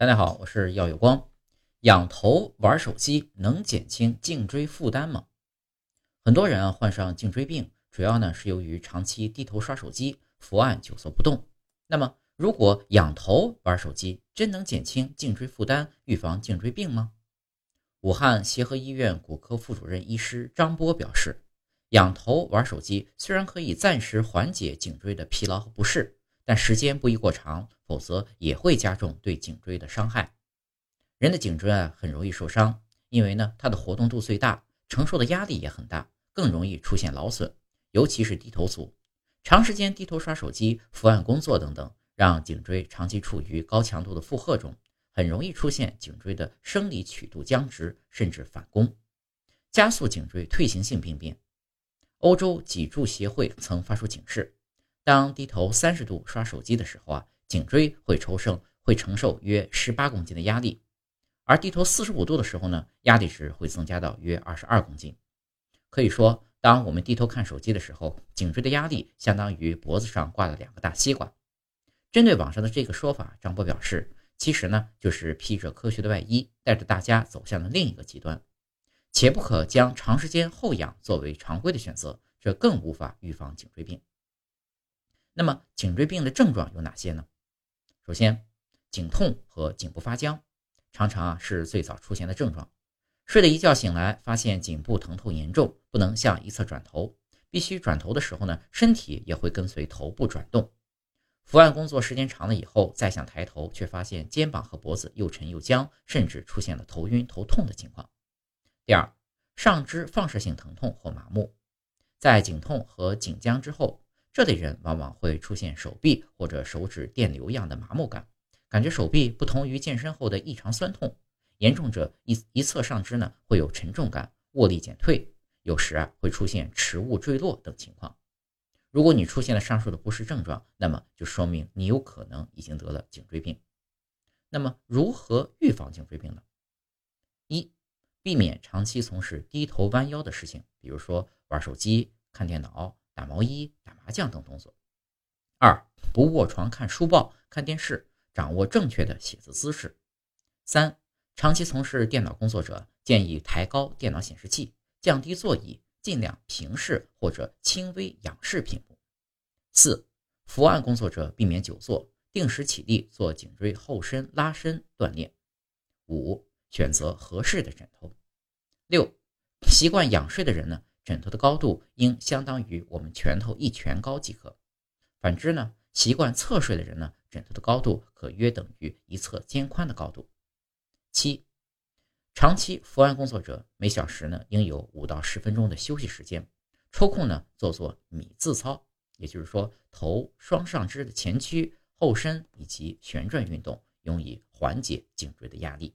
大家好，我是耀有光。仰头玩手机能减轻颈椎负担吗？很多人啊患上颈椎病，主要呢是由于长期低头刷手机，伏案久坐不动。那么，如果仰头玩手机，真能减轻颈椎负担，预防颈椎病吗？武汉协和医院骨科副主任医师张波表示，仰头玩手机虽然可以暂时缓解颈椎的疲劳和不适。但时间不宜过长，否则也会加重对颈椎的伤害。人的颈椎啊很容易受伤，因为呢它的活动度最大，承受的压力也很大，更容易出现劳损。尤其是低头族，长时间低头刷手机、伏案工作等等，让颈椎长期处于高强度的负荷中，很容易出现颈椎的生理曲度僵直，甚至反弓，加速颈椎退行性病变。欧洲脊柱协会曾发出警示。当低头三十度刷手机的时候啊，颈椎会抽升，会承受约十八公斤的压力；而低头四十五度的时候呢，压力值会增加到约二十二公斤。可以说，当我们低头看手机的时候，颈椎的压力相当于脖子上挂了两个大西瓜。针对网上的这个说法，张波表示，其实呢，就是披着科学的外衣，带着大家走向了另一个极端。且不可将长时间后仰作为常规的选择，这更无法预防颈椎病。那么颈椎病的症状有哪些呢？首先，颈痛和颈部发僵，常常啊是最早出现的症状。睡了一觉醒来，发现颈部疼痛严重，不能向一侧转头，必须转头的时候呢，身体也会跟随头部转动。伏案工作时间长了以后，再想抬头，却发现肩膀和脖子又沉又僵，甚至出现了头晕头痛的情况。第二，上肢放射性疼痛或麻木，在颈痛和颈僵之后。这类人往往会出现手臂或者手指电流样的麻木感，感觉手臂不同于健身后的异常酸痛，严重者一一侧上肢呢会有沉重感，握力减退，有时啊会出现迟物坠落等情况。如果你出现了上述的不适症状，那么就说明你有可能已经得了颈椎病。那么如何预防颈椎病呢？一、避免长期从事低头弯腰的事情，比如说玩手机、看电脑。打毛衣、打麻将等动作。二、不卧床看书报、看电视，掌握正确的写字姿势。三、长期从事电脑工作者建议抬高电脑显示器，降低座椅，尽量平视或者轻微仰视屏幕。四、伏案工作者避免久坐，定时起立做颈椎后伸拉伸锻炼。五、选择合适的枕头。六、习惯仰睡的人呢？枕头的高度应相当于我们拳头一拳高即可。反之呢，习惯侧睡的人呢，枕头的高度可约等于一侧肩宽的高度。七，长期伏案工作者每小时呢应有五到十分钟的休息时间，抽空呢做做米字操，也就是说头双上肢的前屈、后伸以及旋转运动，用以缓解颈椎的压力。